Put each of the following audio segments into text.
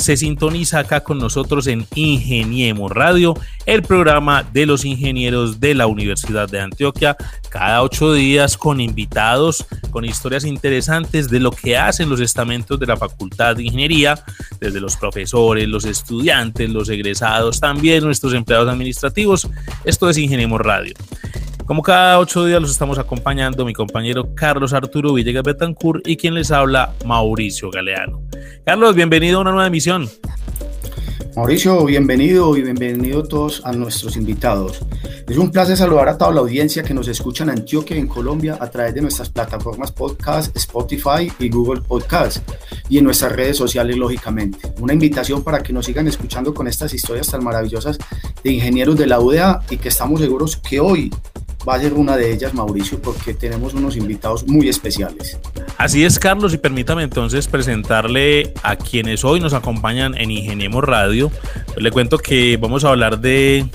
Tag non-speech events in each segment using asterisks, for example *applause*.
se sintoniza acá con nosotros en Ingeniemos Radio, el programa de los ingenieros de la Universidad de Antioquia, cada ocho días con invitados, con historias interesantes de lo que hacen los estamentos de la Facultad de Ingeniería, desde los profesores, los estudiantes, los egresados, también nuestros empleados administrativos. Esto es Ingeniemos Radio. Como cada ocho días los estamos acompañando mi compañero Carlos Arturo Villegas Betancourt y quien les habla Mauricio Galeano. Carlos, bienvenido a una nueva emisión. Mauricio, bienvenido y bienvenido todos a nuestros invitados. Es un placer saludar a toda la audiencia que nos escucha en Antioquia, en Colombia, a través de nuestras plataformas podcast, Spotify y Google Podcast, y en nuestras redes sociales, lógicamente. Una invitación para que nos sigan escuchando con estas historias tan maravillosas de ingenieros de la UDA y que estamos seguros que hoy va a ser una de ellas, Mauricio, porque tenemos unos invitados muy especiales. Así es, Carlos, y permítame entonces presentarle a quienes hoy nos acompañan en Ingeniemos Radio. le cuento que vamos a hablar de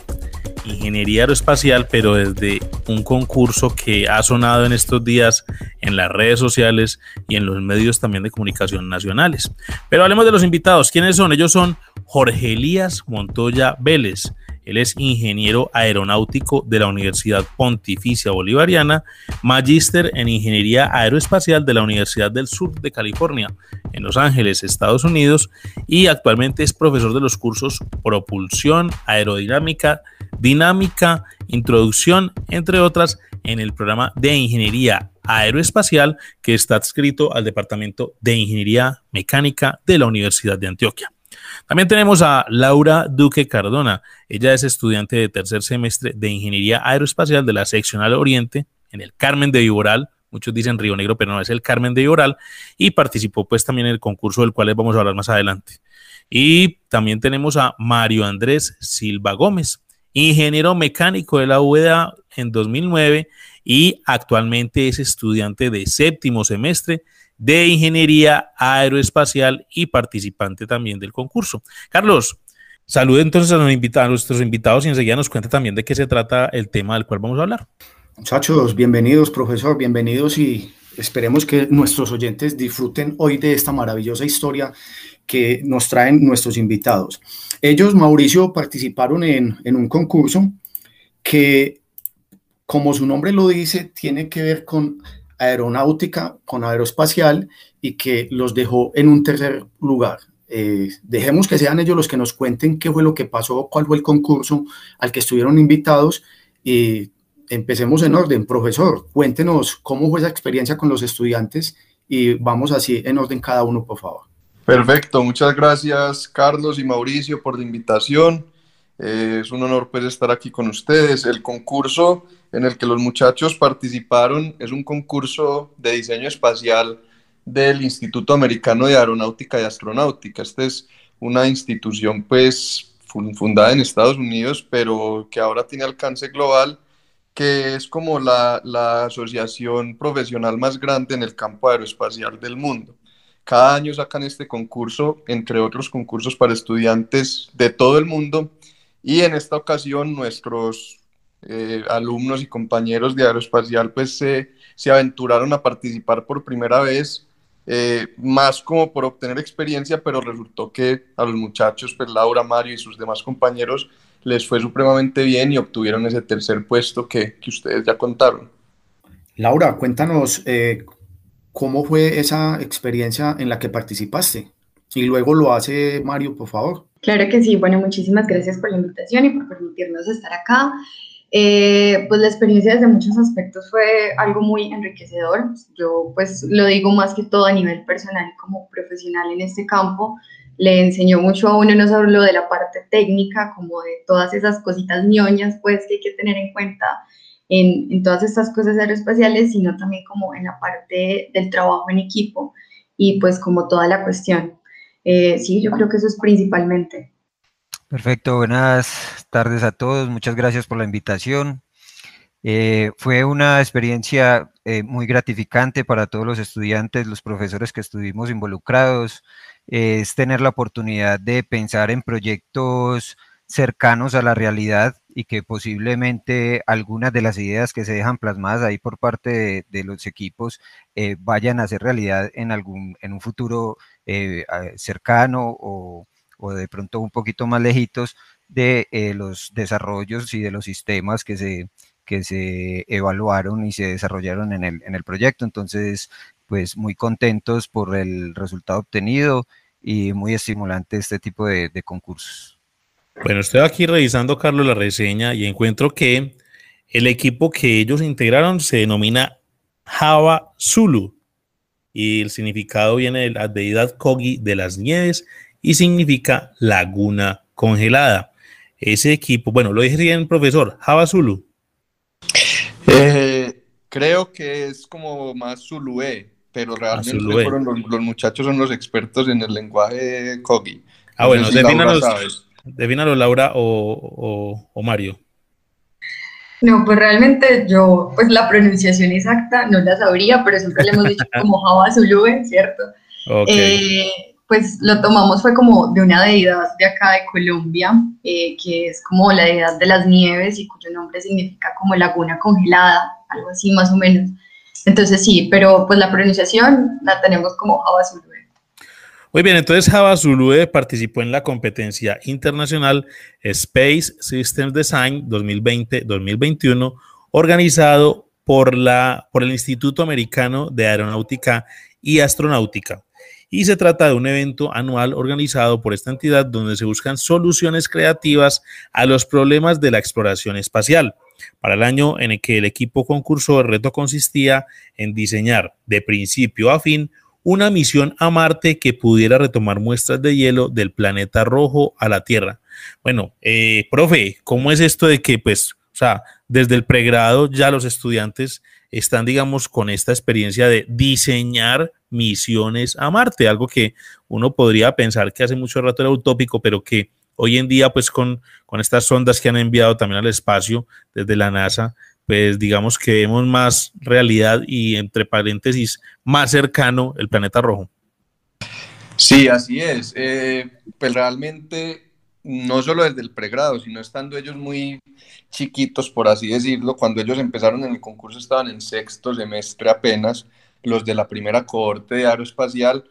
ingeniería aeroespacial, pero desde un concurso que ha sonado en estos días en las redes sociales y en los medios también de comunicación nacionales. Pero hablemos de los invitados. ¿Quiénes son? Ellos son Jorge Elías Montoya Vélez. Él es ingeniero aeronáutico de la Universidad Pontificia Bolivariana, magíster en ingeniería aeroespacial de la Universidad del Sur de California, en Los Ángeles, Estados Unidos, y actualmente es profesor de los cursos Propulsión, Aerodinámica, Dinámica, Introducción, entre otras, en el programa de Ingeniería Aeroespacial que está adscrito al Departamento de Ingeniería Mecánica de la Universidad de Antioquia. También tenemos a Laura Duque Cardona. Ella es estudiante de tercer semestre de Ingeniería Aeroespacial de la Seccional Oriente en el Carmen de Viboral. Muchos dicen Río Negro, pero no es el Carmen de Viboral. Y participó pues también en el concurso del cual les vamos a hablar más adelante. Y también tenemos a Mario Andrés Silva Gómez, ingeniero mecánico de la UEDA en 2009 y actualmente es estudiante de séptimo semestre de Ingeniería Aeroespacial y participante también del concurso. Carlos, salude entonces a, nuestros invitados y enseguida nos cuenta también de qué se trata el tema del cual vamos a hablar. Muchachos, bienvenidos, profesor, bienvenidos y esperemos que nuestros oyentes disfruten hoy de esta maravillosa historia que nos traen nuestros invitados. Ellos, Mauricio, participaron en, en un concurso que, como su nombre lo dice, tiene que ver con aeronáutica con aeroespacial y que los dejó en un tercer lugar. Eh, dejemos que sean ellos los que nos cuenten qué fue lo que pasó, cuál fue el concurso al que estuvieron invitados y empecemos en orden. Profesor, cuéntenos cómo fue esa experiencia con los estudiantes y vamos así en orden cada uno, por favor. Perfecto, muchas gracias Carlos y Mauricio por la invitación. Eh, es un honor pues estar aquí con ustedes. El concurso en el que los muchachos participaron es un concurso de diseño espacial del Instituto Americano de Aeronáutica y Astronáutica. Esta es una institución pues fundada en Estados Unidos, pero que ahora tiene alcance global, que es como la, la asociación profesional más grande en el campo aeroespacial del mundo. Cada año sacan este concurso, entre otros concursos para estudiantes de todo el mundo, y en esta ocasión nuestros eh, alumnos y compañeros de aeroespacial pues se aventuraron a participar por primera vez, eh, más como por obtener experiencia, pero resultó que a los muchachos, pues Laura, Mario y sus demás compañeros les fue supremamente bien y obtuvieron ese tercer puesto que, que ustedes ya contaron. Laura, cuéntanos eh, cómo fue esa experiencia en la que participaste. Y luego lo hace Mario, por favor. Claro que sí. Bueno, muchísimas gracias por la invitación y por permitirnos estar acá. Eh, pues la experiencia desde muchos aspectos fue algo muy enriquecedor. Yo pues lo digo más que todo a nivel personal como profesional en este campo. Le enseñó mucho a uno no solo de la parte técnica, como de todas esas cositas ñoñas pues que hay que tener en cuenta en, en todas estas cosas aeroespaciales, sino también como en la parte del trabajo en equipo y pues como toda la cuestión. Eh, sí, yo creo que eso es principalmente. Perfecto, buenas tardes a todos, muchas gracias por la invitación. Eh, fue una experiencia eh, muy gratificante para todos los estudiantes, los profesores que estuvimos involucrados, es tener la oportunidad de pensar en proyectos cercanos a la realidad y que posiblemente algunas de las ideas que se dejan plasmadas ahí por parte de, los equipos eh, vayan a ser realidad en algún en un futuro cercano o, o de pronto un poquito más lejitos de eh, los desarrollos y de los sistemas que se, que se evaluaron y se desarrollaron en el, en el proyecto. Entonces, pues muy contentos por el resultado obtenido y muy estimulante este tipo de concursos. Bueno, estoy aquí revisando, Carlos, la reseña y encuentro que el equipo que ellos integraron se denomina Java Zulu y el significado viene de la deidad Kogi de las nieves y significa laguna congelada. Ese equipo, bueno, lo dije bien, profesor, Java Zulu. Eh, creo que es como más Zulué, pero realmente los, muchachos son los expertos en el lenguaje Kogi. Ah, bueno, si defínalo, Laura o, o, Mario. No, pues realmente yo, pues la pronunciación exacta no la sabría, pero siempre le hemos dicho *laughs* como Java Zulu, ¿cierto? Okay. Eh, pues lo tomamos fue como de una deidad de acá de Colombia, eh, que es como la deidad de las nieves y cuyo nombre significa como laguna congelada, algo así más o menos. Entonces sí, pero pues la pronunciación la tenemos como Java Zulue. Muy bien, entonces Java Zulue participó en la competencia internacional Space Systems Design 2020-2021, organizado por, la, por el Instituto Americano de Aeronáutica y Astronáutica y se trata de un evento anual organizado por esta entidad donde se buscan soluciones creativas a los problemas de la exploración espacial. Para el año en el que el equipo concursó, el reto consistía en diseñar de principio a fin una misión a Marte que pudiera retomar muestras de hielo del planeta rojo a la Tierra. Bueno, eh, profe, ¿cómo es esto de que, pues, o sea, desde el pregrado ya los estudiantes están, digamos, con esta experiencia de diseñar misiones a Marte, algo que uno podría pensar que hace mucho rato era utópico, pero que hoy en día, pues con, con estas sondas que han enviado también al espacio desde la NASA, pues digamos que vemos más realidad y entre paréntesis más cercano el planeta rojo. Sí, así es. Eh, pues realmente no solo desde el pregrado, sino estando ellos muy chiquitos, por así decirlo, cuando ellos empezaron en el concurso estaban en sexto semestre apenas, los de la primera cohorte de aeroespacial,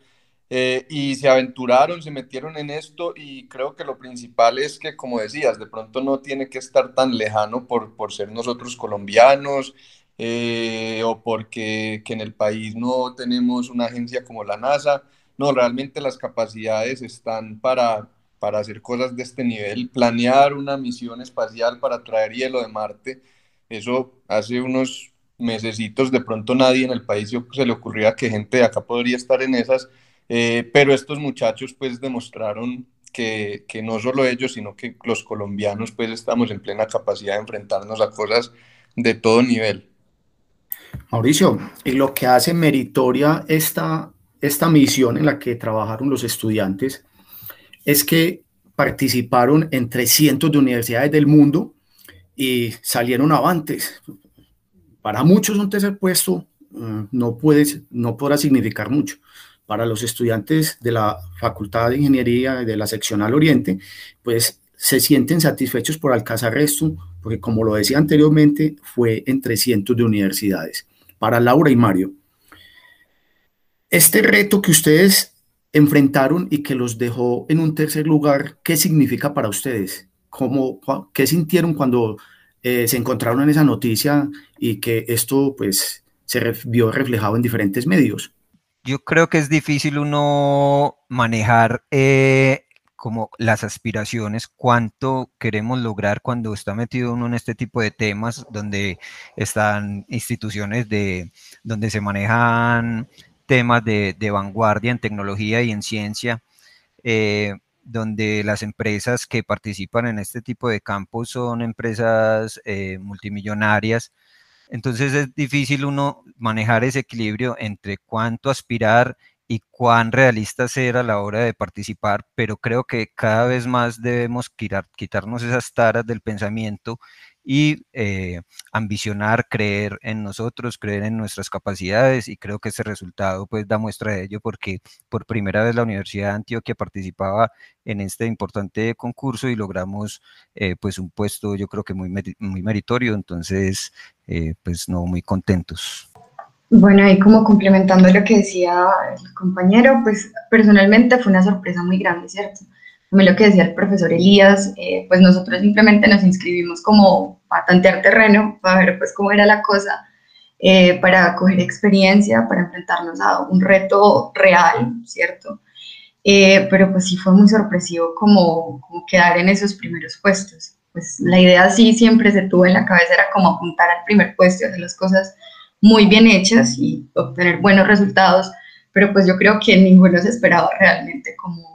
eh, y se aventuraron, se metieron en esto y creo que lo principal es que, como decías, de pronto no tiene que estar tan lejano por, por ser nosotros colombianos eh, o porque que en el país no tenemos una agencia como la NASA. No, realmente las capacidades están para, para hacer cosas de este nivel, planear una misión espacial para traer hielo de Marte, eso hace unos mesecitos de pronto nadie en el país se le ocurría que gente de acá podría estar en esas, eh, pero estos muchachos pues demostraron que, no solo ellos, sino que los colombianos pues estamos en plena capacidad de enfrentarnos a cosas de todo nivel. Mauricio, y lo que hace meritoria esta, esta misión en la que trabajaron los estudiantes es que participaron en 300 de universidades del mundo y salieron avantes. Para muchos un tercer puesto mm, no, puede, no podrá significar mucho. Para los estudiantes de la Facultad de Ingeniería de la Seccional Oriente, pues se sienten satisfechos por alcanzar esto, porque como lo decía anteriormente, fue en 300 de universidades. Para Laura y Mario, este reto que ustedes enfrentaron y que los dejó en un tercer lugar, ¿qué significa para ustedes? ¿Cómo, ¿Qué sintieron cuando eh, se encontraron en esa noticia y que esto pues se vio reflejado en diferentes medios? Yo creo que es difícil uno manejar eh, como las aspiraciones, cuánto queremos lograr cuando está metido uno en este tipo de temas donde están instituciones de donde se manejan temas de, vanguardia en tecnología y en ciencia, eh, donde las empresas que participan en este tipo de campos son empresas eh, multimillonarias. Entonces es difícil uno manejar ese equilibrio entre cuánto aspirar y cuán realistas ser a la hora de participar, pero creo que cada vez más debemos quitarnos esas taras del pensamiento y eh, ambicionar, creer en nosotros, creer en nuestras capacidades y creo que ese resultado pues da muestra de ello porque por primera vez la Universidad de Antioquia participaba en este importante concurso y logramos eh, pues un puesto yo creo que muy, muy meritorio, entonces eh, pues no muy contentos. Bueno, y como complementando lo que decía el compañero, pues personalmente fue una sorpresa muy grande, ¿cierto? También lo que decía el profesor Elías, eh, pues nosotros simplemente nos inscribimos como para tantear terreno, para ver pues cómo era la cosa, eh, para coger experiencia, para enfrentarnos a un reto real, ¿cierto? Eh, pero pues sí fue muy sorpresivo como, como quedar en esos primeros puestos. Pues la idea sí siempre se tuvo en la cabeza, era como apuntar al primer puesto, hacer las cosas muy bien hechas y obtener buenos resultados, pero pues yo creo que ninguno se esperaba realmente como,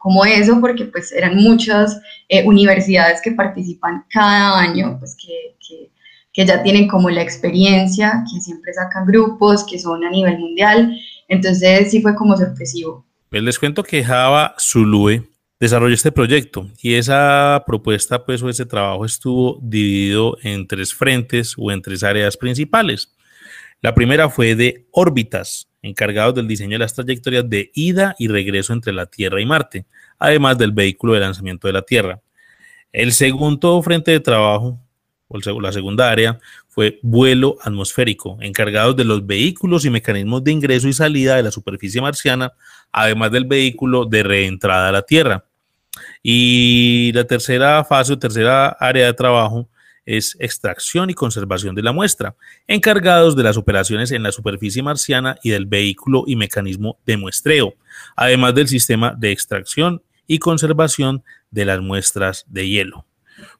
como, eso, porque pues eran muchas eh, universidades que participan cada año, pues que, que, que, ya tienen como la experiencia, que siempre sacan grupos, que son a nivel mundial, entonces sí fue como sorpresivo. Pues les cuento que Java Zulue desarrolló este proyecto y esa propuesta pues o ese trabajo estuvo dividido en tres frentes o en tres áreas principales. La primera fue de órbitas, encargados del diseño de las trayectorias de ida y regreso entre la Tierra y Marte, además del vehículo de lanzamiento de la Tierra. El segundo frente de trabajo, o la segunda área, fue vuelo atmosférico, encargados de los vehículos y mecanismos de ingreso y salida de la superficie marciana, además del vehículo de reentrada a la Tierra. Y la tercera fase o tercera área de trabajo es extracción y conservación de la muestra, encargados de las operaciones en la superficie marciana y del vehículo y mecanismo de muestreo, además del sistema de extracción y conservación de las muestras de hielo.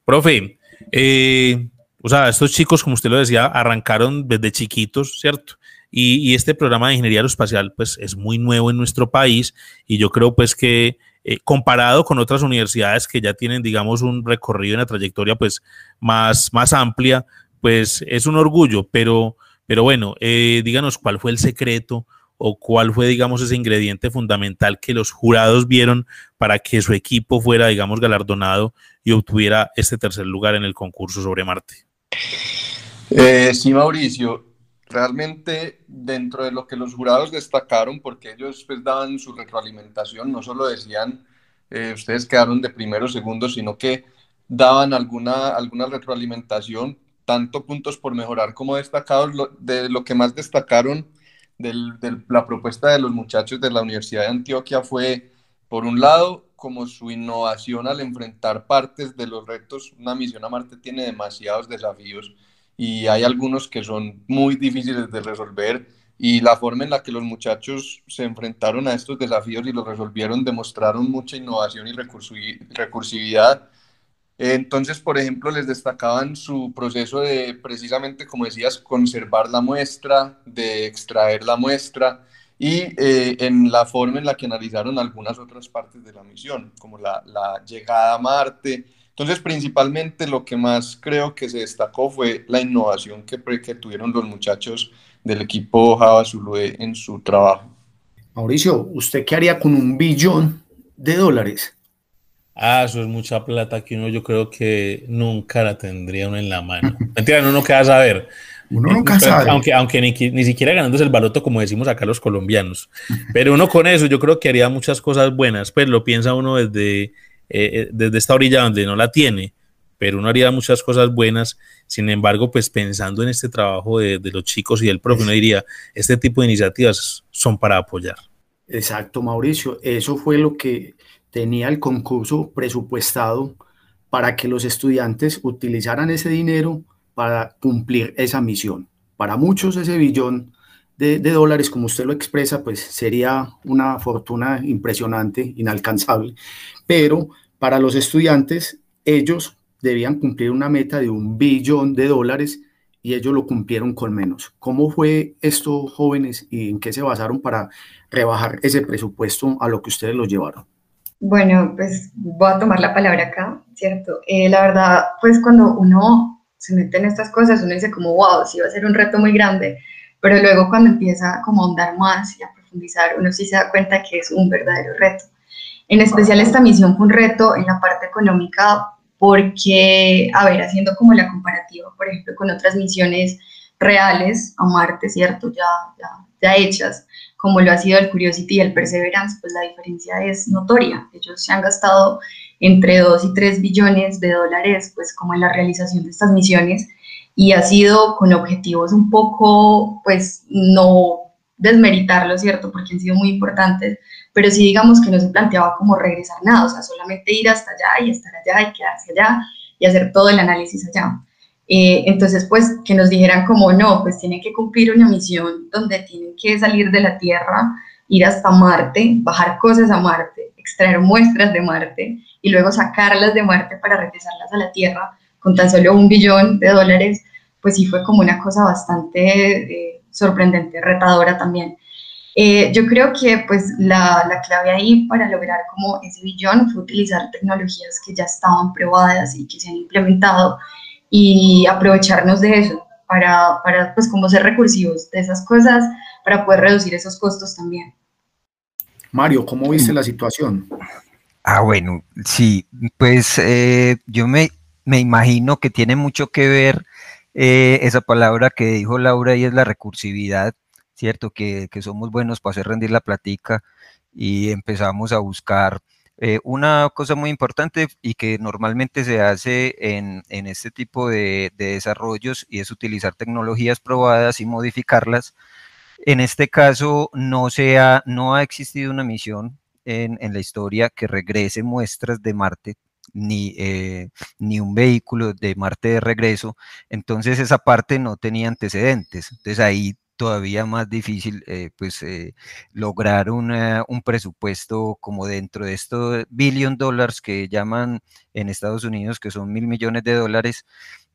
Profe, eh, o sea, estos chicos, como usted lo decía, arrancaron desde chiquitos, ¿cierto? Y, este programa de ingeniería aeroespacial, pues, es muy nuevo en nuestro país y yo creo, pues, que eh, comparado con otras universidades que ya tienen, digamos, un recorrido en la trayectoria pues más, más amplia, pues es un orgullo, pero, pero bueno, eh, díganos cuál fue el secreto o cuál fue, digamos, ese ingrediente fundamental que los jurados vieron para que su equipo fuera, digamos, galardonado y obtuviera este tercer lugar en el concurso sobre Marte. Eh, sí, Mauricio, realmente dentro de lo que los jurados destacaron, porque ellos pues daban su retroalimentación, no solo decían eh, ustedes quedaron de primero o segundo, sino que daban alguna, alguna retroalimentación, tanto puntos por mejorar como destacados. de lo que más destacaron de la propuesta de los muchachos de la Universidad de Antioquia fue, por un lado, como su innovación al enfrentar partes de los retos. Una misión a Marte tiene demasiados desafíos y hay algunos que son muy difíciles de resolver y la forma en la que los muchachos se enfrentaron a estos desafíos y los resolvieron demostraron mucha innovación y recursividad. Entonces, por ejemplo, les destacaban su proceso de, precisamente, como decías, conservar la muestra, de extraer la muestra y eh, en la forma en la que analizaron algunas otras partes de la misión, como la, la llegada a Marte, entonces, principalmente lo que más creo que se destacó fue la innovación que, que tuvieron los muchachos del equipo Java Zulue en su trabajo. Mauricio, ¿usted qué haría con un billón de dólares? Ah, eso es mucha plata que uno yo creo que nunca la tendría uno en la mano. *laughs* Mentira, uno no queda a saber. Uno nunca sabe. Aunque, aunque ni, ni, siquiera ganándose el baloto, como decimos acá los colombianos. *laughs* Pero uno con eso yo creo que haría muchas cosas buenas. Pues lo piensa uno desde eh, eh, desde esta orilla donde no la tiene, pero uno haría muchas cosas buenas. Sin embargo, pues pensando en este trabajo de, los chicos y del profe, uno diría, este tipo de iniciativas son para apoyar. Exacto, Mauricio. Eso fue lo que tenía el concurso presupuestado para que los estudiantes utilizaran ese dinero para cumplir esa misión. Para muchos ese billón de, de, dólares, como usted lo expresa, pues sería una fortuna impresionante, inalcanzable, pero para los estudiantes, ellos debían cumplir una meta de un billón de dólares y ellos lo cumplieron con menos. ¿Cómo fue esto, jóvenes, y en qué se basaron para rebajar ese presupuesto a lo que ustedes lo llevaron? Bueno, pues voy a tomar la palabra acá, ¿cierto? Eh, la verdad, pues cuando uno se mete en estas cosas, uno dice como, wow, sí va a ser un reto muy grande, pero luego cuando empieza como a ahondar más y a profundizar, uno sí se da cuenta que es un verdadero reto. En especial esta misión fue un reto en la parte económica porque, a ver, haciendo como la comparativa, por ejemplo, con otras misiones reales a Marte, ¿cierto? Ya, ya, ya hechas, como lo ha sido el Curiosity y el Perseverance, pues la diferencia es notoria. Ellos se han gastado entre 2 y 3 billones de dólares, pues como en la realización de estas misiones, y ha sido con objetivos un poco, pues no desmeritarlo, ¿cierto? Porque han sido muy importantes, pero sí digamos que no se planteaba como regresar nada, o sea, solamente ir hasta allá y estar allá y quedarse allá y hacer todo el análisis allá. Eh, entonces, pues que nos dijeran como no, pues tienen que cumplir una misión donde tienen que salir de la Tierra, ir hasta Marte, bajar cosas a Marte, extraer muestras de Marte y luego sacarlas de Marte para regresarlas a la Tierra con tan solo un billón de dólares, pues sí fue como una cosa bastante eh, sorprendente, retadora también. Eh, yo creo que pues la, la, clave ahí para lograr como ese billón fue utilizar tecnologías que ya estaban probadas y que se han implementado y aprovecharnos de eso para, para, pues, como ser recursivos de esas cosas para poder reducir esos costos también. Mario, ¿cómo viste la situación? Ah, bueno, sí, pues eh, yo me, me, imagino que tiene mucho que ver eh, esa palabra que dijo Laura y es la recursividad, ¿cierto? Que, que somos buenos para hacer rendir la platica y empezamos a buscar eh, una cosa muy importante y que normalmente se hace en, este tipo de, desarrollos y es utilizar tecnologías probadas y modificarlas. En este caso no, ha, no ha existido una misión en, la historia que regrese muestras de Marte, ni, eh, ni un vehículo de Marte de regreso, entonces esa parte no tenía antecedentes. Entonces ahí todavía más difícil eh, pues eh, lograr un presupuesto como dentro de estos billion dólares que llaman en Estados Unidos que son mil millones de dólares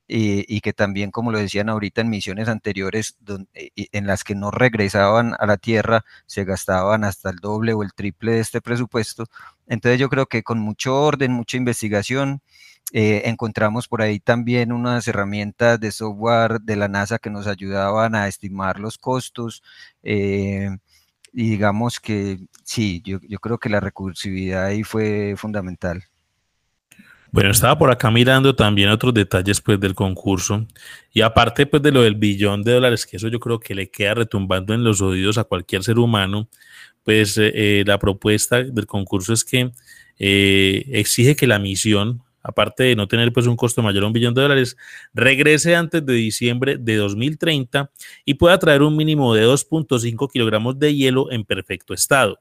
y, que también como lo decían ahorita en misiones anteriores donde, en las que no regresaban a la tierra se gastaban hasta el doble o el triple de este presupuesto entonces yo creo que con mucho orden mucha investigación eh, encontramos por ahí también unas herramientas de software de la NASA que nos ayudaban a estimar los costos. Eh, y digamos que sí, yo, creo que la recursividad ahí fue fundamental. Bueno, estaba por acá mirando también otros detalles pues del concurso y aparte pues de lo del billón de dólares, que eso yo creo que le queda retumbando en los oídos a cualquier ser humano, pues eh, la propuesta del concurso es que exige que la misión aparte de no tener pues un costo mayor a un billón de dólares, regrese antes de diciembre de 2030 y pueda traer un mínimo de 2.5 kilogramos de hielo en perfecto estado.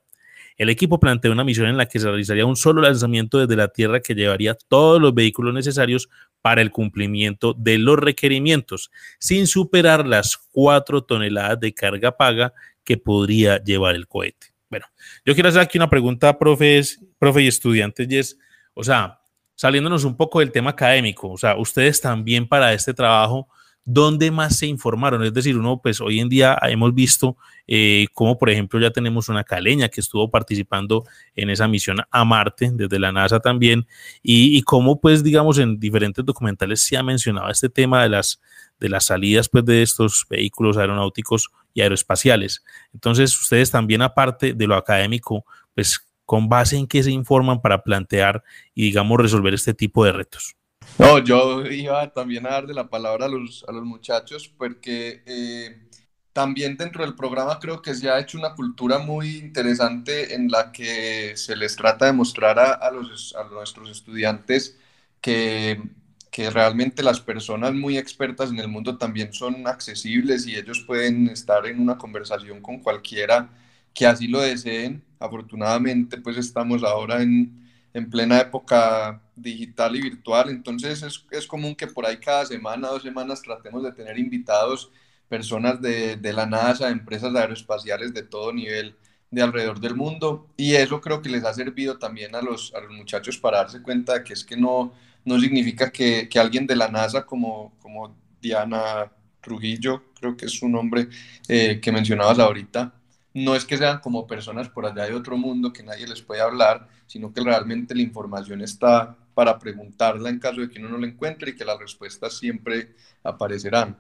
El equipo plantea una misión en la que se realizaría un solo lanzamiento desde la Tierra que llevaría todos los vehículos necesarios para el cumplimiento de los requerimientos, sin superar las 4 toneladas de carga paga que podría llevar el cohete. Bueno, yo quiero hacer aquí una pregunta, profes, profe y estudiantes, o sea, saliéndonos un poco del tema académico, o sea, ustedes también para este trabajo, ¿dónde más se informaron? Es decir, uno, pues hoy en día hemos visto eh, cómo, por ejemplo, ya tenemos una caleña que estuvo participando en esa misión a Marte, desde la NASA también, y, cómo, pues, digamos, en diferentes documentales se ha mencionado este tema de las, de las salidas, pues, de estos vehículos aeronáuticos y aeroespaciales. Entonces, ustedes también, aparte de lo académico, pues, con base en qué se informan para plantear y, digamos, resolver este tipo de retos. No, yo iba también a darle la palabra a los, a los muchachos porque eh, también dentro del programa creo que se ha hecho una cultura muy interesante en la que se les trata de mostrar a, los, a nuestros estudiantes que, que realmente las personas muy expertas en el mundo también son accesibles y ellos pueden estar en una conversación con cualquiera que así lo deseen. Afortunadamente pues estamos ahora en, en plena época digital y virtual, entonces es, es, común que por ahí cada semana, dos semanas tratemos de tener invitados, personas de, de la NASA, empresas aeroespaciales de todo nivel de alrededor del mundo. Y eso creo que les ha servido también a los, a los muchachos para darse cuenta de que es que no, no significa que, que alguien de la NASA como, como Diana Trujillo, creo que es su nombre eh, que mencionabas ahorita, no es que sean como personas por allá de otro mundo que nadie les puede hablar, sino que realmente la información está para preguntarla en caso de que uno no la encuentre y que las respuestas siempre aparecerán.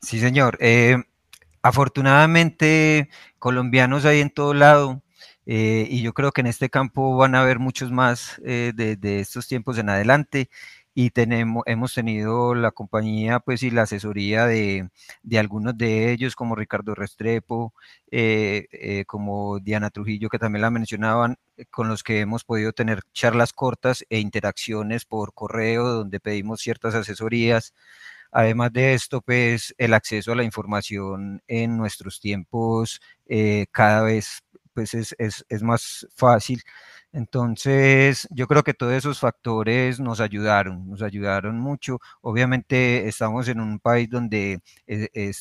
Sí, señor. Eh, afortunadamente, colombianos hay en todo lado. Eh, y yo creo que en este campo van a haber muchos más eh, de, de, estos tiempos en adelante y tenemos, hemos tenido la compañía pues y la asesoría de, de algunos de ellos como Ricardo Restrepo, eh, eh, como Diana Trujillo que también la mencionaban, eh, con los que hemos podido tener charlas cortas e interacciones por correo donde pedimos ciertas asesorías. Además de esto, pues el acceso a la información en nuestros tiempos cada vez pues es, es, es más fácil. Entonces, yo creo que todos esos factores nos ayudaron, nos ayudaron mucho. Obviamente estamos en un país donde eh, eh,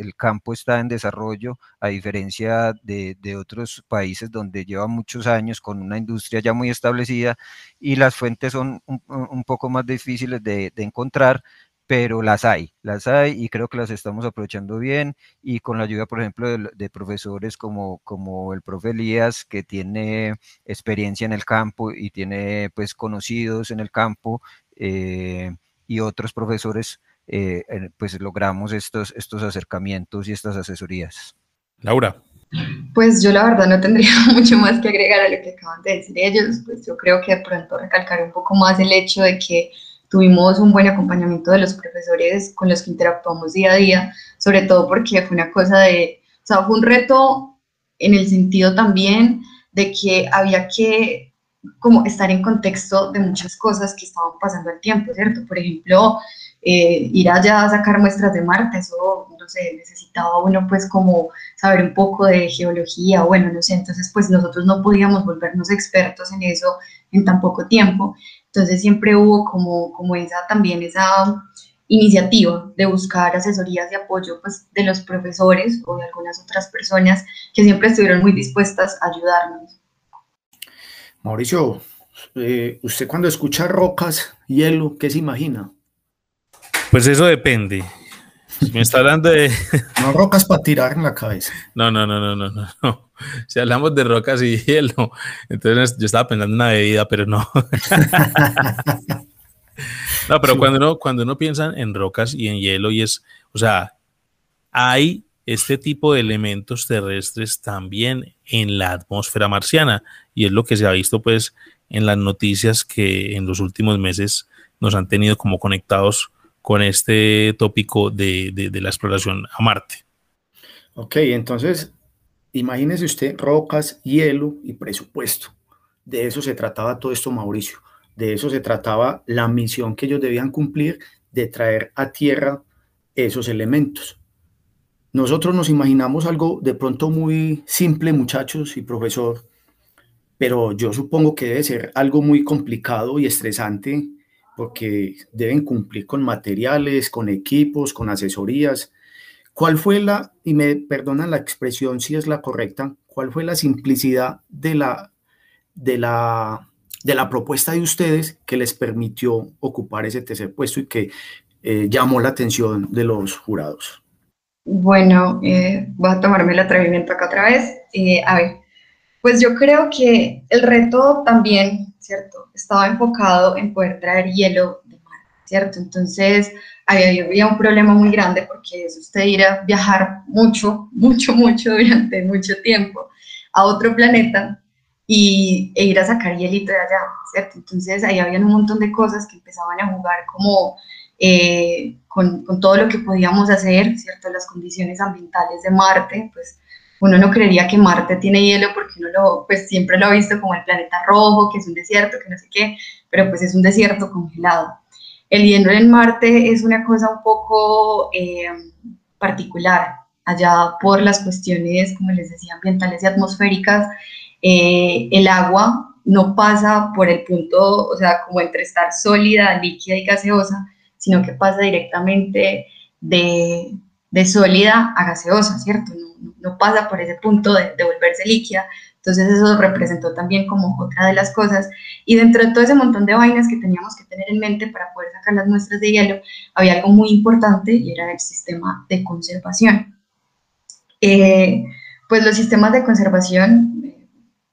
el campo está en desarrollo, a diferencia de, otros países donde lleva muchos años con una industria ya muy establecida y las fuentes son un, poco más difíciles de, de encontrar, pero las hay, las hay y creo que las estamos aprovechando bien y con la ayuda, por ejemplo, de, profesores como, como el profe Elías, que tiene experiencia en el campo y tiene pues conocidos en el campo eh, y otros profesores, eh, pues logramos estos, estos acercamientos y estas asesorías. Laura. Pues yo la verdad no tendría *laughs* mucho más que agregar a lo que acaban de decir ellos, pues yo creo que de pronto recalcar un poco más el hecho de que tuvimos un buen acompañamiento de los profesores con los que interactuamos día a día, sobre todo porque fue una cosa de, o sea, fue un reto en el sentido también de que había que como estar en contexto de muchas cosas que estaban pasando al tiempo, ¿cierto? Por ejemplo, eh, ir allá a sacar muestras de Marte, eso, no sé, necesitaba uno pues como saber un poco de geología, bueno, no sé, entonces pues nosotros no podíamos volvernos expertos en eso en tan poco tiempo. Entonces siempre hubo como, como esa también esa iniciativa de buscar asesorías y apoyo pues, de los profesores o de algunas otras personas que siempre estuvieron muy dispuestas a ayudarnos. Mauricio, eh, usted cuando escucha rocas, hielo, ¿qué se imagina? Pues eso depende. Me está hablando de... No rocas para tirar en la cabeza. No, no, no, no, no, no. *laughs* Si hablamos de rocas *laughs* y hielo, entonces yo estaba pensando en una bebida, pero no. *laughs* No, pero cuando uno, cuando uno piensa en rocas y en hielo y es, o sea, hay este tipo de elementos terrestres también en la atmósfera marciana y es lo que se ha visto pues en las noticias que en los últimos meses nos han tenido como conectados con este tópico de, la exploración a Marte. Ok, entonces imagínese usted rocas, hielo y presupuesto. De eso se trataba todo esto, Mauricio. De eso se trataba la misión que ellos debían cumplir de traer a tierra esos elementos. Nosotros nos imaginamos algo de pronto muy simple, muchachos y profesor, pero yo supongo que debe ser algo muy complicado y estresante porque deben cumplir con materiales, con equipos, con asesorías. ¿Cuál fue la, y me perdonan la expresión si es la correcta, cuál fue la simplicidad de la, de la, de la propuesta de ustedes que les permitió ocupar ese tercer puesto y que eh, llamó la atención de los jurados? Bueno, eh, voy a tomarme el atrevimiento acá otra vez. Eh, a ver, pues yo creo que el reto también ¿cierto? Estaba enfocado en poder traer hielo de mar, ¿cierto? Entonces, había, un problema muy grande porque es usted ir a viajar mucho, *laughs* mucho, mucho durante mucho tiempo a otro planeta y, e ir a sacar hielito de allá, ¿cierto? Entonces, ahí había un montón de cosas que empezaban a jugar como eh, con, con, todo lo que podíamos hacer, ¿cierto? Las condiciones ambientales de Marte, pues uno no creería que Marte tiene hielo porque uno lo, pues siempre lo ha visto como el planeta rojo, que es un desierto, que no sé qué, pero pues es un desierto congelado. El hielo en Marte es una cosa un poco eh, particular, allá por las cuestiones, como les decía, ambientales y atmosféricas, eh, el agua no pasa por el punto, o sea, como entre estar sólida, líquida y gaseosa, sino que pasa directamente de, de sólida a gaseosa, ¿cierto? no, pasa por ese punto de, volverse líquida. Entonces eso representó también como otra de las cosas. Y dentro de todo ese montón de vainas que teníamos que tener en mente para poder sacar las muestras de hielo, había algo muy importante y era el sistema de conservación. Eh, pues los sistemas de conservación, eh,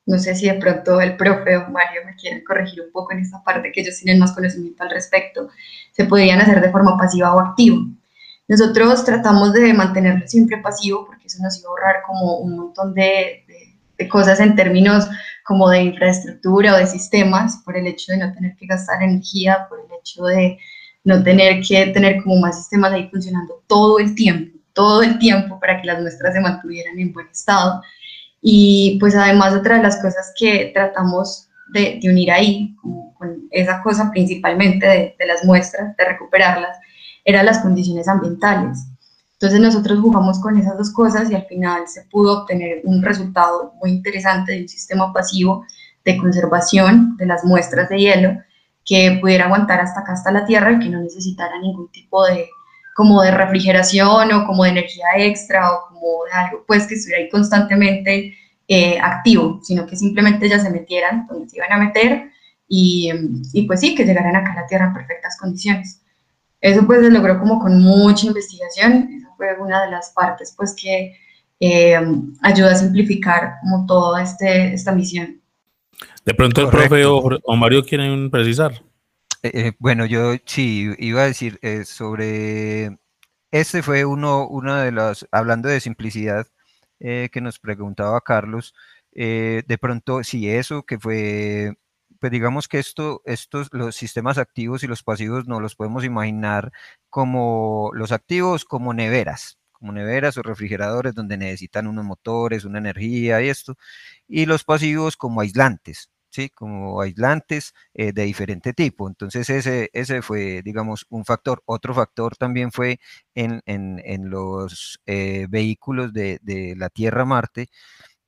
no sé si de pronto el profe o Mario me quieren corregir un poco en esta parte, que ellos tienen más conocimiento al respecto, se podían hacer de forma pasiva o activa. Nosotros tratamos de mantenerlo siempre pasivo porque eso nos iba a ahorrar como un montón de, de, cosas en términos como de infraestructura o de sistemas, por el hecho de no tener que gastar energía, por el hecho de no tener que tener como más sistemas ahí funcionando todo el tiempo, todo el tiempo para que las muestras se mantuvieran en buen estado. Y pues además otra de las cosas que tratamos de, de unir ahí, como con esa cosa principalmente de, de las muestras, de recuperarlas, eran las condiciones ambientales. Entonces nosotros jugamos con esas dos cosas y al final se pudo obtener un resultado muy interesante de un sistema pasivo de conservación de las muestras de hielo que pudiera aguantar hasta acá, hasta la Tierra y que no necesitara ningún tipo de como de refrigeración o como de energía extra o como de algo pues que estuviera ahí constantemente eh, activo, sino que simplemente ya se metieran donde se iban a meter y, y pues sí, que llegaran acá a la Tierra en perfectas condiciones. Eso pues se logró como con mucha investigación, fue una de las partes pues que eh, ayuda a simplificar como toda este, esta misión. De pronto el profe o, Mario quieren precisar. Eh, eh, bueno, yo sí iba a decir sobre, este fue uno, una de las, hablando de simplicidad, que nos preguntaba Carlos, de pronto, si eso que fue pues digamos que esto, estos, los sistemas activos y los pasivos no los podemos imaginar como los activos como neveras, como neveras o refrigeradores donde necesitan unos motores, una energía y esto, y los pasivos como aislantes, ¿sí? Como aislantes eh, de diferente tipo. Entonces ese, ese fue, digamos, un factor. Otro factor también fue en, los eh, vehículos de, de la Tierra-Marte,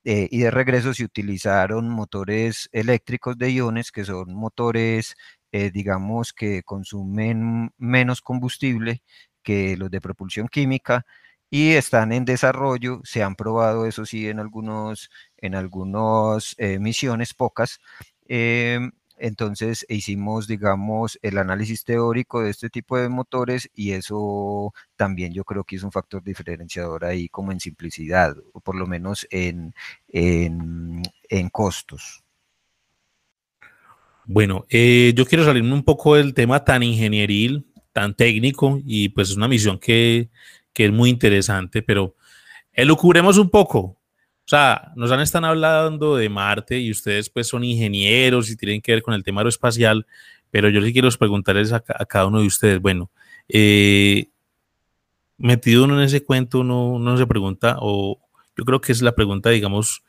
eh, y de regreso se utilizaron motores eléctricos de iones, que son motores, eh, digamos, que consumen menos combustible que los de propulsión química y están en desarrollo, se han probado, eso sí, en algunos, en algunas eh, misiones, pocas, em, entonces hicimos, digamos, el análisis teórico de este tipo de motores y eso también yo creo que es un factor diferenciador ahí como en simplicidad, o por lo menos en, en, costos. Bueno, eh, yo quiero salirme un poco del tema tan ingenieril, tan técnico, y pues es una misión que, que es muy interesante, pero elucubremos un poco. O sea, nos han estado hablando de Marte y ustedes pues son ingenieros y tienen que ver con el tema aeroespacial, pero yo sí quiero preguntarles a, cada uno de ustedes, bueno, eh, metido uno en ese cuento, uno, uno se pregunta, o yo creo que es la pregunta, digamos,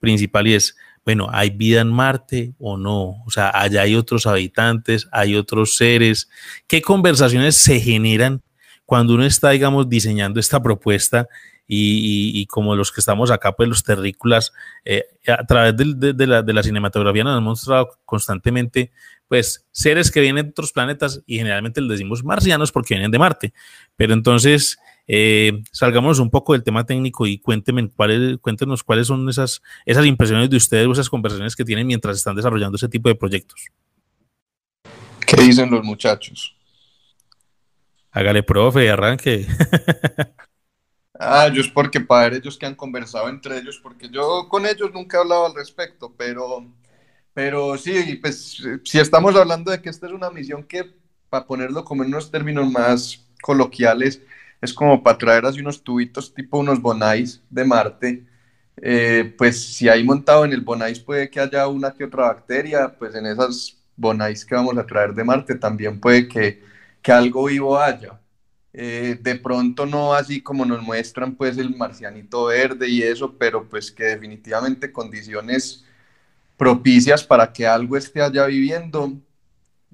principal y es, bueno, ¿hay vida en Marte o no? O sea, allá hay otros habitantes, hay otros seres. ¿Qué conversaciones se generan cuando uno está, digamos, diseñando esta propuesta y, como los que estamos acá, pues los terrícolas, eh, a través de, la, de, la, cinematografía nos han mostrado constantemente, pues, seres que vienen de otros planetas y generalmente les decimos marcianos porque vienen de Marte. Pero entonces, eh, salgamos un poco del tema técnico y cuéntenme, cuáles, cuéntenos cuáles son esas, esas impresiones de ustedes o esas conversaciones que tienen mientras están desarrollando ese tipo de proyectos. ¿Qué dicen los muchachos? Hágale, profe, arranque. *laughs* Ah, es porque para ellos que han conversado entre ellos, porque yo con ellos nunca he hablado al respecto, pero, pero sí, pues si estamos hablando de que esta es una misión que, para ponerlo como en unos términos más coloquiales, es como para traer así unos tubitos tipo unos bonais de Marte, eh, pues si hay montado en el bonais puede que haya una que otra bacteria, pues en esas bonais que vamos a traer de Marte también puede que, que algo vivo haya. Eh, de pronto no así como nos muestran pues el marcianito verde y eso, pero pues que definitivamente condiciones propicias para que algo esté allá viviendo,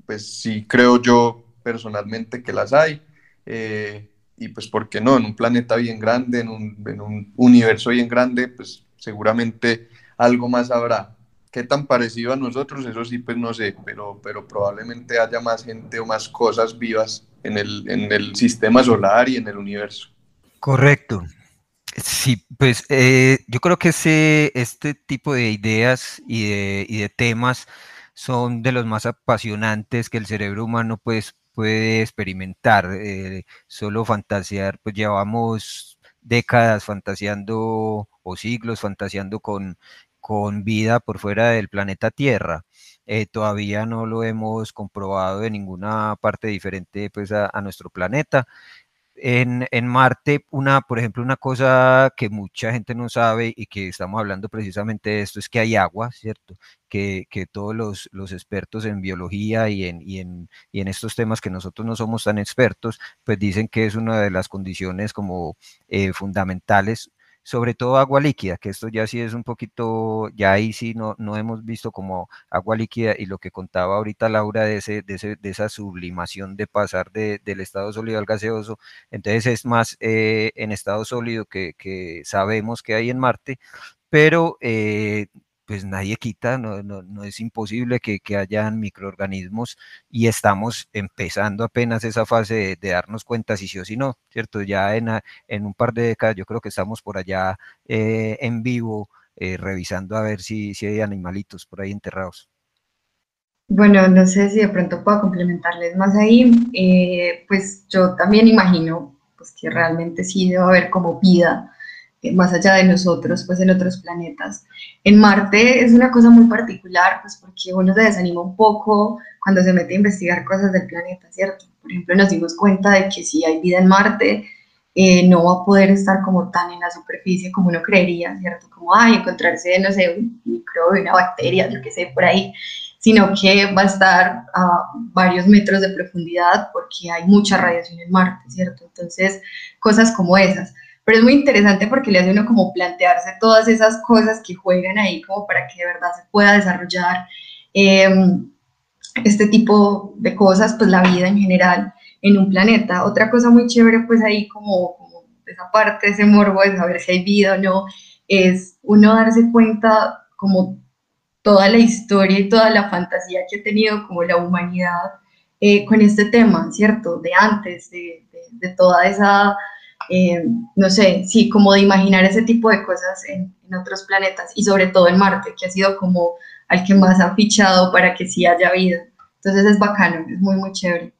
pues sí creo yo personalmente que las hay. Eh, y pues, ¿por qué no? En un planeta bien grande, en un, en un universo bien grande, pues seguramente algo más habrá. ¿Qué tan parecido a nosotros? Eso sí, pues no sé, pero, pero probablemente haya más gente o más cosas vivas en el, en el sistema solar y en el universo. Correcto. Sí, pues eh, yo creo que ese, este tipo de ideas y de, y de, temas son de los más apasionantes que el cerebro humano pues, puede experimentar. Eh, solo fantasear, pues llevamos décadas fantaseando o siglos fantaseando con, con vida por fuera del planeta Tierra. Eh, todavía no lo hemos comprobado de ninguna parte diferente pues, a, nuestro planeta. en, en, Marte, una, por ejemplo, una cosa que mucha gente no sabe y que estamos hablando precisamente de esto es que hay agua, ¿cierto? Que, que todos los, los, expertos en biología y en, y, en, y en, estos temas que nosotros no somos tan expertos, pues dicen que es una de las condiciones como eh, fundamentales sobre todo agua líquida, que esto ya sí es un poquito, ya ahí sí no, no hemos visto como agua líquida y lo que contaba ahorita Laura de, ese, de, de esa sublimación de pasar de, del estado sólido al gaseoso, entonces es más eh, en estado sólido que, que, sabemos que hay en Marte, pero eh, pues nadie quita, no, no, no es imposible que, que, hayan microorganismos y estamos empezando apenas esa fase de, darnos cuenta si sí o si no, ¿cierto? Ya en, en, un par de décadas yo creo que estamos por allá eh, en vivo eh, revisando a ver si, si hay animalitos por ahí enterrados. Bueno, no sé si de pronto puedo complementarles más ahí. Eh, pues yo también imagino pues, que realmente sí debe haber como vida más allá de nosotros, pues en otros planetas. En Marte es una cosa muy particular, pues porque uno se desanima un poco cuando se mete a investigar cosas del planeta, ¿cierto? Por ejemplo, nos dimos cuenta de que si hay vida en Marte, eh, no va a poder estar como tan en la superficie como uno creería, ¿cierto? Como, ay, encontrarse, no sé, un microbio, una bacteria, lo que sé, por ahí, sino que va a estar a varios metros de profundidad porque hay mucha radiación en Marte, ¿cierto? Entonces, cosas como esas pero es muy interesante porque le hace uno como plantearse todas esas cosas que juegan ahí como para que de verdad se pueda desarrollar em, este tipo de cosas, pues la vida en general en un planeta. Otra cosa muy chévere pues ahí como, como esa parte, ese morbo de saber si hay vida o no, es uno darse cuenta como toda la historia y toda la fantasía que ha tenido como la humanidad eh, con este tema, ¿cierto? De antes, de, de toda esa eh, no sé, sí, como de imaginar ese tipo de cosas en, otros planetas y sobre todo en Marte, que ha sido como al que más ha fichado para que sí haya vida. Entonces es bacano, es muy, muy chévere.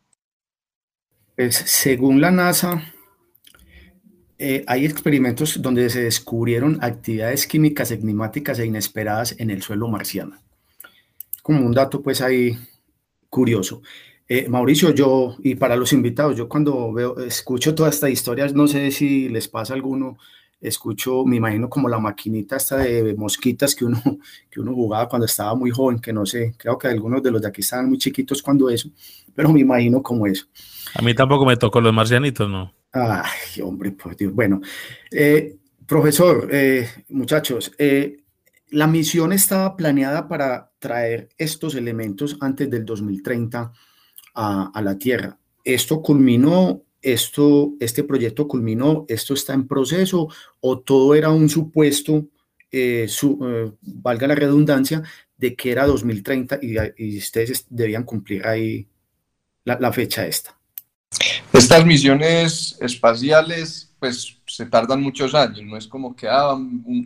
Pues según la NASA, eh, hay experimentos donde se descubrieron actividades químicas enigmáticas e inesperadas en el suelo marciano. Como un dato, pues ahí curioso. Eh, Mauricio, yo, y para los invitados, yo cuando veo, escucho toda esta historia, no sé si les pasa a alguno, escucho, me imagino como la maquinita esta de mosquitas que uno, *laughs* que uno jugaba cuando estaba muy joven, que no sé, creo que algunos de los de aquí estaban muy chiquitos cuando eso, pero me imagino como eso. A mí tampoco me tocó los marcianitos, ¿no? Ay, hombre, por Dios. Bueno, eh, profesor, eh, muchachos, la misión estaba planeada para traer estos elementos antes del 2030 a, la Tierra. Esto culminó, esto, este proyecto culminó, esto está en proceso o todo era un supuesto, eh, eh, valga la redundancia, de que era 2030 y, ustedes debían cumplir ahí la, fecha esta. Estas misiones espaciales, pues se tardan muchos años, no es como que ah,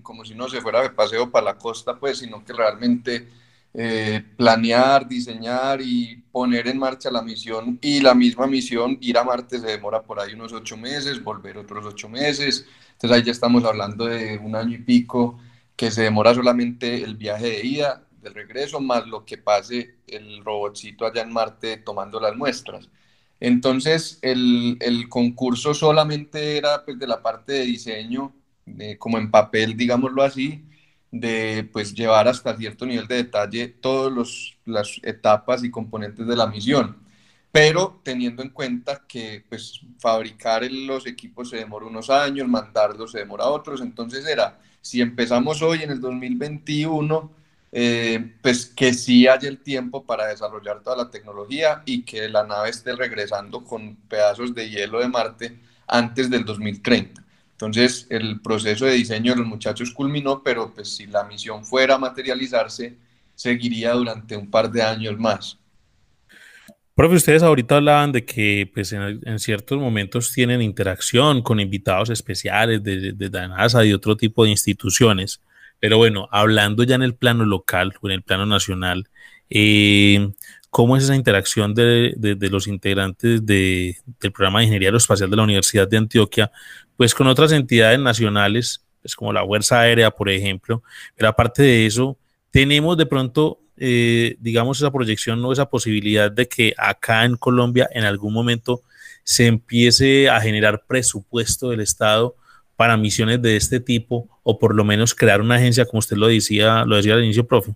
como si no se fuera de paseo para la costa, pues, sino que realmente eh, planear, diseñar y poner en marcha la misión y la misma misión, ir a Marte se demora por ahí unos ocho meses, volver otros ocho meses, entonces ahí ya estamos hablando de un año y pico que se demora solamente el viaje de ida, de regreso, más lo que pase el robotcito allá en Marte tomando las muestras. Entonces el, el concurso solamente era pues, de la parte de diseño, como en papel, digámoslo así, de pues llevar hasta cierto nivel de detalle todas las etapas y componentes de la misión, pero teniendo en cuenta que pues fabricar los equipos se demora unos años, mandarlos se demora otros, entonces era, si empezamos hoy en el 2021, eh, pues que sí haya el tiempo para desarrollar toda la tecnología y que la nave esté regresando con pedazos de hielo de Marte antes del 2030. Entonces, el proceso de diseño de los muchachos culminó, pero pues si la misión fuera a materializarse, seguiría durante un par de años más. Profe, ustedes ahorita hablaban de que pues, en, ciertos momentos tienen interacción con invitados especiales de, de, la NASA y otro tipo de instituciones, pero bueno, hablando ya en el plano local o en el plano nacional, eh, ¿cómo es esa interacción de, de los integrantes del programa de Ingeniería Aeroespacial de la Universidad de Antioquia pues con otras entidades nacionales, pues como la Fuerza Aérea, por ejemplo, pero aparte de eso, tenemos de pronto, eh, digamos, esa proyección o esa posibilidad de que acá en Colombia en algún momento se empiece a generar presupuesto del Estado para misiones de este tipo o por lo menos crear una agencia como usted lo decía, lo decía al inicio, profe?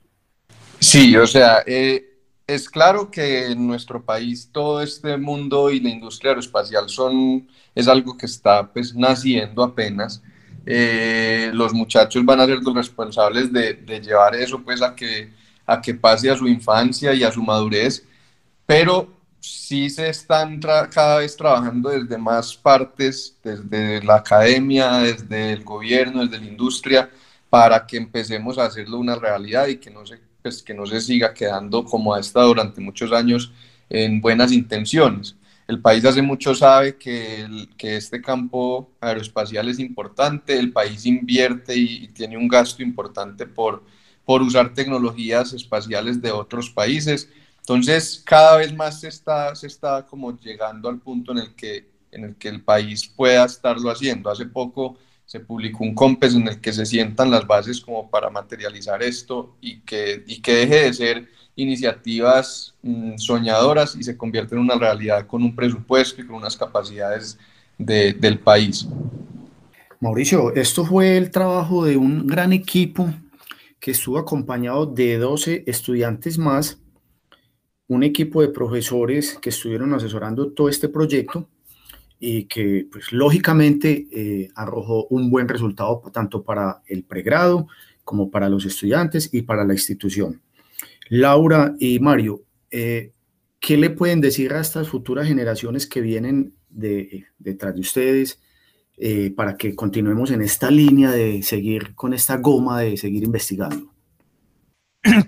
Sí, o sea, eh, es claro que en nuestro país todo este mundo y la industria aeroespacial son, es algo que está pues naciendo apenas. Eh, los muchachos van a ser los responsables de, de, llevar eso pues a que, a que pase a su infancia y a su madurez, pero sí se están cada vez trabajando desde más partes, desde la academia, desde el gobierno, desde la industria, para que empecemos a hacerlo una realidad y que no se, pues, que no se siga quedando como ha estado durante muchos años en buenas intenciones. El país hace mucho sabe que, que este campo aeroespacial es importante, el país invierte y, y tiene un gasto importante por, por usar tecnologías espaciales de otros países entonces, cada vez más se está, se está como llegando al punto en el, que, en el que el país pueda estarlo haciendo. Hace poco se publicó un COMPES en el que se sientan las bases como para materializar esto y que, y que deje de ser iniciativas mm, soñadoras y se convierta en una realidad con un presupuesto y con unas capacidades de, del país. Mauricio, esto fue el trabajo de un gran equipo que estuvo acompañado de 12 estudiantes más un equipo de profesores que estuvieron asesorando todo este proyecto y que pues lógicamente eh, arrojó un buen resultado tanto para el pregrado como para los estudiantes y para la institución. Laura y Mario, eh, ¿qué le pueden decir a estas futuras generaciones que vienen de, detrás de ustedes eh, para que continuemos en esta línea de seguir con esta goma de seguir investigando?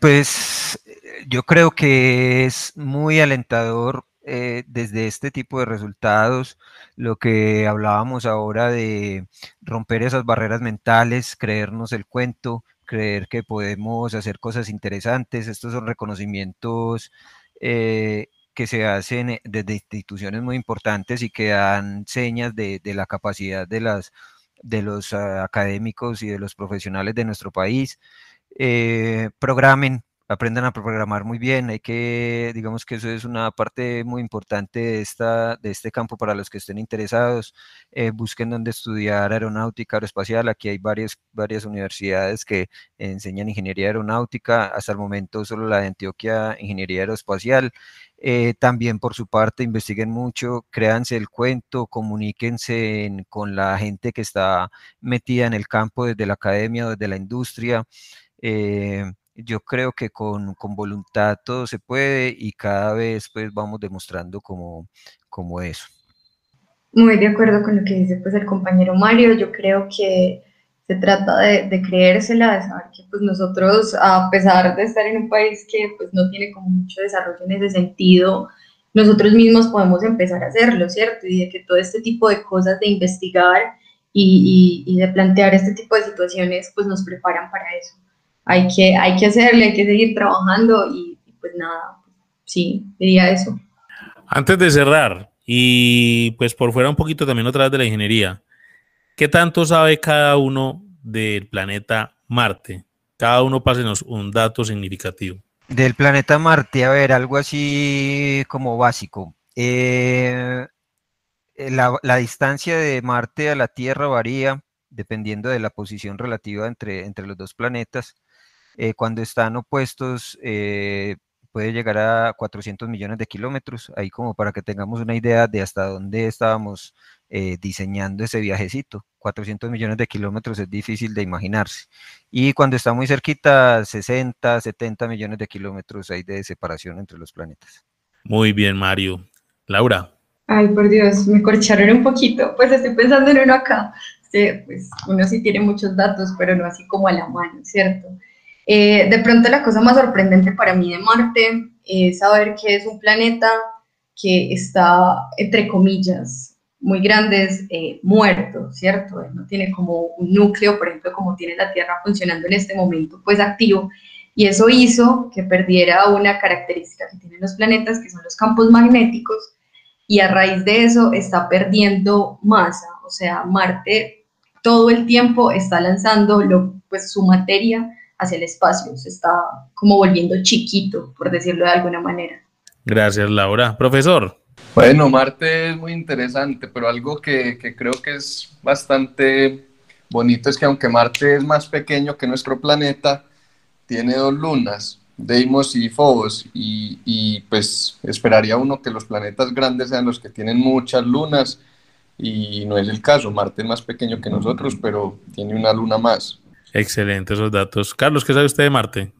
Pues yo creo que es muy alentador eh, desde este tipo de resultados, lo que hablábamos ahora de romper esas barreras mentales, creernos el cuento, creer que podemos hacer cosas interesantes. Estos son reconocimientos eh, que se hacen eh, desde instituciones muy importantes y que dan señas de, la capacidad de, las, de los ah, académicos y de los profesionales de nuestro país. programen aprendan a programar muy bien. Hay que, digamos que eso es una parte muy importante de, esta, de este campo para los que estén interesados. Eh, busquen dónde estudiar aeronáutica aeroespacial. Aquí hay varias, varias universidades que enseñan ingeniería aeronáutica. Hasta el momento solo la de Antioquia, ingeniería aeroespacial. Eh, también por su parte investiguen mucho, créanse el cuento, comuníquense con la gente que está metida en el campo desde la academia desde la industria. Eh, yo creo que con, con, voluntad todo se puede y cada vez pues vamos demostrando como, como eso. Muy de acuerdo con lo que dice pues el compañero Mario, yo creo que se trata de, creérsela, de saber que pues nosotros a pesar de estar en un país que pues no tiene como mucho desarrollo en ese sentido, nosotros mismos podemos empezar a hacerlo, ¿cierto? Y de que todo este tipo de cosas de investigar y, y, y de plantear este tipo de situaciones pues nos preparan para eso hay que, hay que hacerle, hay que seguir trabajando y, pues nada, sí, diría eso. Antes de cerrar, y pues por fuera un poquito también otra vez de la ingeniería, ¿qué tanto sabe cada uno del planeta Marte? Cada uno pásenos un dato significativo. Del planeta Marte, a ver, algo así como básico. Eh, la, la, distancia de Marte a la Tierra varía dependiendo de la posición relativa entre, entre los dos planetas. Eh, cuando están opuestos eh, puede llegar a 400 millones de kilómetros, ahí como para que tengamos una idea de hasta dónde estábamos eh, diseñando ese viajecito. 400 millones de kilómetros es difícil de imaginarse. Y cuando está muy cerquita, 60, 70 millones de kilómetros hay de separación entre los planetas. Muy bien, Mario. Laura. Ay, por Dios, me corcharon un poquito. Pues estoy pensando en uno acá. pues uno sí tiene muchos datos, pero no así como a la mano, ¿cierto? Eh, de pronto la cosa más sorprendente para mí de Marte es saber que es un planeta que está, entre comillas, muy grandes, eh, muerto, ¿cierto? No tiene como un núcleo, por ejemplo, como tiene la Tierra funcionando en este momento, pues activo. Y eso hizo que perdiera una característica que tienen los planetas, que son los campos magnéticos, y a raíz de eso está perdiendo masa. O sea, Marte todo el tiempo está lanzando pues, su materia hacia el espacio, se está como volviendo chiquito, por decirlo de alguna manera. Gracias, Laura. Profesor. Bueno, Marte es muy interesante, pero algo que, que creo que es bastante bonito es que aunque Marte es más pequeño que nuestro planeta, tiene dos lunas, Deimos y Phobos, y, y, pues esperaría uno que los planetas grandes sean los que tienen muchas lunas, y no es el caso, Marte es más pequeño que nosotros, pero tiene una luna más. Excelente esos datos. Carlos, ¿qué sabe usted de Marte?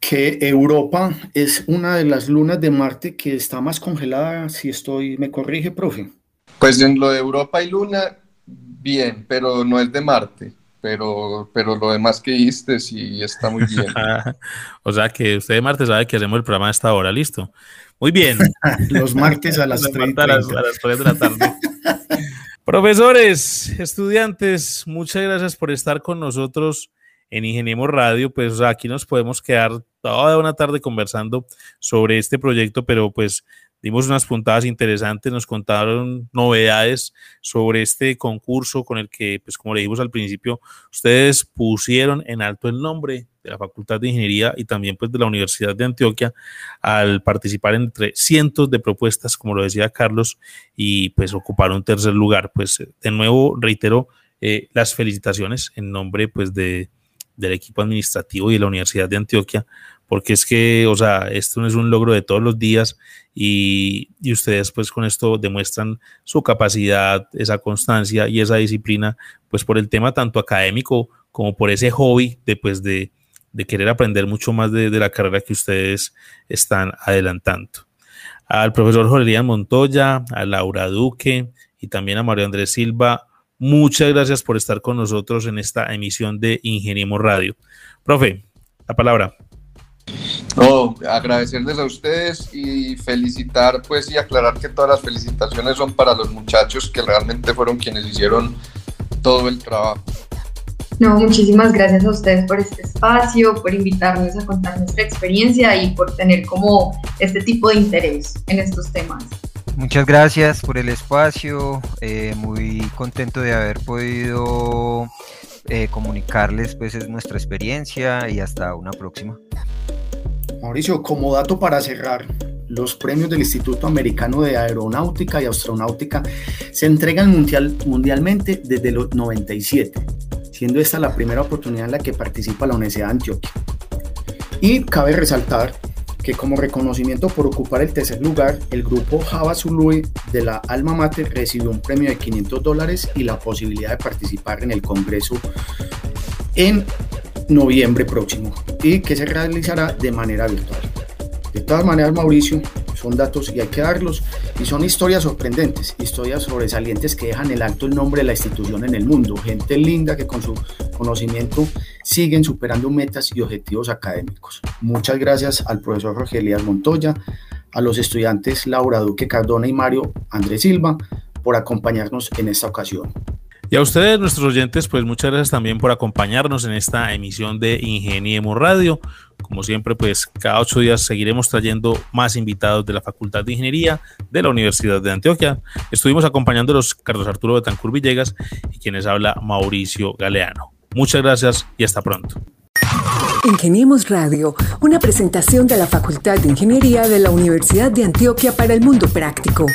Que Europa es una de las lunas de Marte que está más congelada, si estoy, me corrige, profe. Pues en lo de Europa y Luna, bien, pero no es de Marte. Pero, pero lo demás que viste sí está muy bien. *laughs* o sea que usted de Marte sabe que hacemos el programa a esta hora, listo. Muy bien. *laughs* Los martes a las *laughs* 3, a las, a las 3 de la tarde. Profesores, estudiantes, muchas gracias por estar con nosotros en Ingeniemos Radio. Pues aquí nos podemos quedar toda una tarde conversando sobre este proyecto, pero pues dimos unas puntadas interesantes, nos contaron novedades sobre este concurso con el que, pues como le dijimos al principio, ustedes pusieron en alto el nombre de la Facultad de Ingeniería y también pues de la Universidad de Antioquia al participar entre cientos de propuestas, como lo decía Carlos, y pues ocupar un tercer lugar. Pues de nuevo reitero eh, las felicitaciones en nombre pues de, del equipo administrativo y de la Universidad de Antioquia, porque es que, o sea, esto no es un logro de todos los días y, ustedes pues con esto demuestran su capacidad, esa constancia y esa disciplina, pues por el tema tanto académico como por ese hobby de pues de, querer aprender mucho más de, de, la carrera que ustedes están adelantando. Al profesor Jorge Montoya, a Laura Duque y también a Mario Andrés Silva, muchas gracias por estar con nosotros en esta emisión de Ingeniemos Radio. Profe, la palabra. No, agradecerles a ustedes y felicitar, pues, y aclarar que todas las felicitaciones son para los muchachos que realmente fueron quienes hicieron todo el trabajo. No, muchísimas gracias a ustedes por este espacio, por invitarnos a contar nuestra experiencia y por tener como este tipo de interés en estos temas. Muchas gracias por el espacio, eh, muy contento de haber podido eh, comunicarles pues nuestra experiencia y hasta una próxima. Mauricio, como dato para cerrar, los premios del Instituto Americano de Aeronáutica y Astronáutica se entregan mundial, mundialmente desde los 97 siendo esta la primera oportunidad en la que participa la Universidad de Antioquia. Y cabe resaltar que como reconocimiento por ocupar el tercer lugar, el grupo Java Zului de la Alma Mater recibió un premio de 500 dólares y la posibilidad de participar en el Congreso en noviembre próximo y que se realizará de manera virtual. De todas maneras, Mauricio, son datos y hay que darlos, y son historias sorprendentes, historias sobresalientes que dejan el alto el nombre de la institución en el mundo, gente linda que con su conocimiento siguen superando metas y objetivos académicos. Muchas gracias al profesor Jorge Elías Montoya, a los estudiantes Laura Duque Cardona y Mario Andrés Silva por acompañarnos en esta ocasión. Y a ustedes, nuestros oyentes, pues muchas gracias también por acompañarnos en esta emisión de Ingeniemos Radio. Como siempre, pues cada ocho días seguiremos trayendo más invitados de la Facultad de Ingeniería de la Universidad de Antioquia. Estuvimos acompañándolos Carlos Arturo Betancur Villegas y quienes habla Mauricio Galeano. Muchas gracias y hasta pronto. Ingeniemos Radio, una presentación de la Facultad de Ingeniería de la Universidad de Antioquia para el Mundo Práctico.